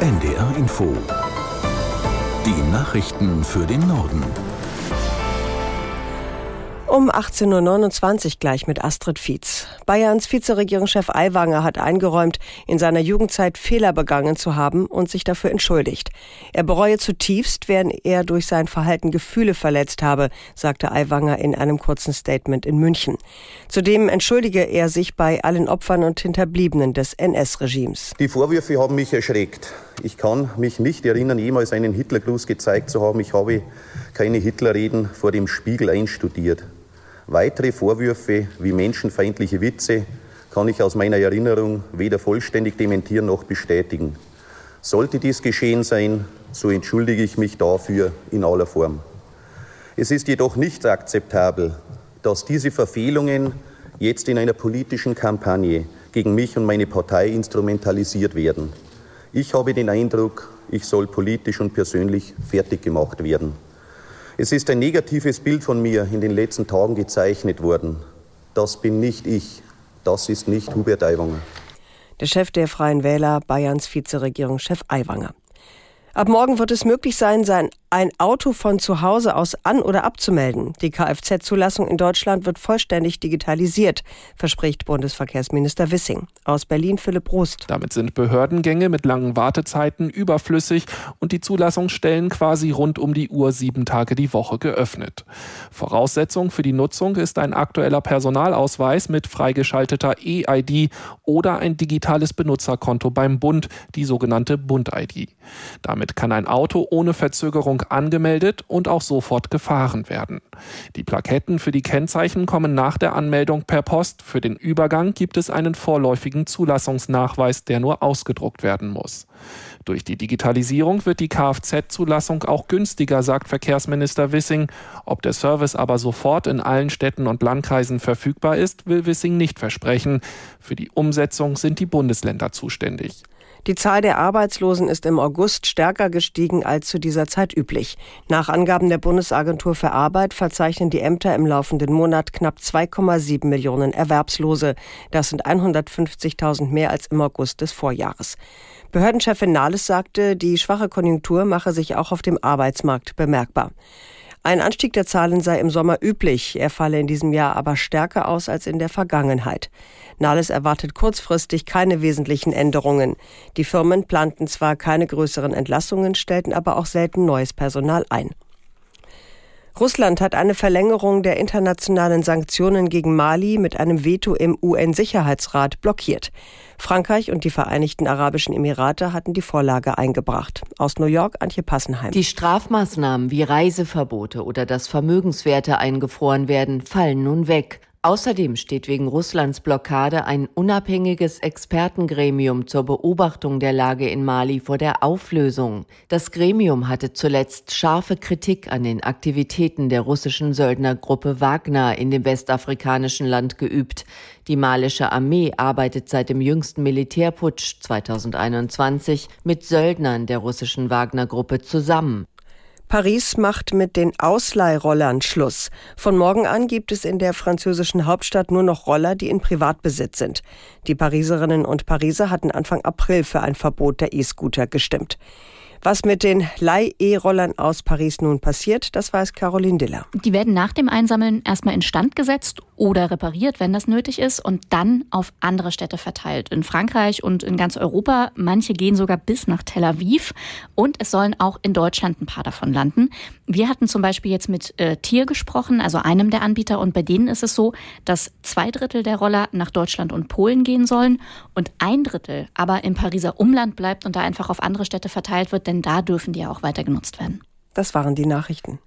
NDR Info. Die Nachrichten für den Norden. Um 18.29 Uhr gleich mit Astrid Fietz. Bayerns Vizeregierungschef Aiwanger hat eingeräumt, in seiner Jugendzeit Fehler begangen zu haben und sich dafür entschuldigt. Er bereue zutiefst, während er durch sein Verhalten Gefühle verletzt habe, sagte Aiwanger in einem kurzen Statement in München. Zudem entschuldige er sich bei allen Opfern und Hinterbliebenen des NS-Regimes. Die Vorwürfe haben mich erschreckt. Ich kann mich nicht erinnern, jemals einen Hitlergruß gezeigt zu haben. Ich habe keine Hitlerreden vor dem Spiegel einstudiert. Weitere Vorwürfe wie menschenfeindliche Witze kann ich aus meiner Erinnerung weder vollständig dementieren noch bestätigen. Sollte dies geschehen sein, so entschuldige ich mich dafür in aller Form. Es ist jedoch nicht akzeptabel, dass diese Verfehlungen jetzt in einer politischen Kampagne gegen mich und meine Partei instrumentalisiert werden. Ich habe den Eindruck, ich soll politisch und persönlich fertig gemacht werden. Es ist ein negatives Bild von mir in den letzten Tagen gezeichnet worden. Das bin nicht ich. Das ist nicht Hubert Aiwanger. Der Chef der Freien Wähler, Bayerns Vizeregierungschef Aiwanger. Ab morgen wird es möglich sein, sein ein Auto von zu Hause aus an- oder abzumelden. Die Kfz-Zulassung in Deutschland wird vollständig digitalisiert, verspricht Bundesverkehrsminister Wissing. Aus Berlin Philipp Rost. Damit sind Behördengänge mit langen Wartezeiten überflüssig und die Zulassungsstellen quasi rund um die Uhr sieben Tage die Woche geöffnet. Voraussetzung für die Nutzung ist ein aktueller Personalausweis mit freigeschalteter E-ID oder ein digitales Benutzerkonto beim Bund, die sogenannte Bund-ID. Kann ein Auto ohne Verzögerung angemeldet und auch sofort gefahren werden. Die Plaketten für die Kennzeichen kommen nach der Anmeldung per Post. Für den Übergang gibt es einen vorläufigen Zulassungsnachweis, der nur ausgedruckt werden muss. Durch die Digitalisierung wird die Kfz-Zulassung auch günstiger, sagt Verkehrsminister Wissing. Ob der Service aber sofort in allen Städten und Landkreisen verfügbar ist, will Wissing nicht versprechen. Für die Umsetzung sind die Bundesländer zuständig. Die Zahl der Arbeitslosen ist im August stärker gestiegen als zu dieser Zeit üblich. Nach Angaben der Bundesagentur für Arbeit verzeichnen die Ämter im laufenden Monat knapp 2,7 Millionen Erwerbslose. Das sind 150.000 mehr als im August des Vorjahres. Behördenchefin Nahles sagte, die schwache Konjunktur mache sich auch auf dem Arbeitsmarkt bemerkbar. Ein Anstieg der Zahlen sei im Sommer üblich, er falle in diesem Jahr aber stärker aus als in der Vergangenheit. Nahles erwartet kurzfristig keine wesentlichen Änderungen. Die Firmen planten zwar keine größeren Entlassungen, stellten aber auch selten neues Personal ein. Russland hat eine Verlängerung der internationalen Sanktionen gegen Mali mit einem Veto im UN-Sicherheitsrat blockiert. Frankreich und die Vereinigten Arabischen Emirate hatten die Vorlage eingebracht. Aus New York Antje Passenheim. Die Strafmaßnahmen wie Reiseverbote oder dass Vermögenswerte eingefroren werden, fallen nun weg. Außerdem steht wegen Russlands Blockade ein unabhängiges Expertengremium zur Beobachtung der Lage in Mali vor der Auflösung. Das Gremium hatte zuletzt scharfe Kritik an den Aktivitäten der russischen Söldnergruppe Wagner in dem westafrikanischen Land geübt. Die malische Armee arbeitet seit dem jüngsten Militärputsch 2021 mit Söldnern der russischen Wagner-Gruppe zusammen. Paris macht mit den Ausleihrollern Schluss. Von morgen an gibt es in der französischen Hauptstadt nur noch Roller, die in Privatbesitz sind. Die Pariserinnen und Pariser hatten Anfang April für ein Verbot der E-Scooter gestimmt. Was mit den Leih-E-Rollern aus Paris nun passiert, das weiß Caroline Diller. Die werden nach dem Einsammeln erstmal instand gesetzt oder repariert, wenn das nötig ist, und dann auf andere Städte verteilt. In Frankreich und in ganz Europa. Manche gehen sogar bis nach Tel Aviv. Und es sollen auch in Deutschland ein paar davon landen. Wir hatten zum Beispiel jetzt mit äh, Tier gesprochen, also einem der Anbieter. Und bei denen ist es so, dass zwei Drittel der Roller nach Deutschland und Polen gehen sollen und ein Drittel aber im Pariser Umland bleibt und da einfach auf andere Städte verteilt wird denn da dürfen die ja auch weiter genutzt werden. Das waren die Nachrichten.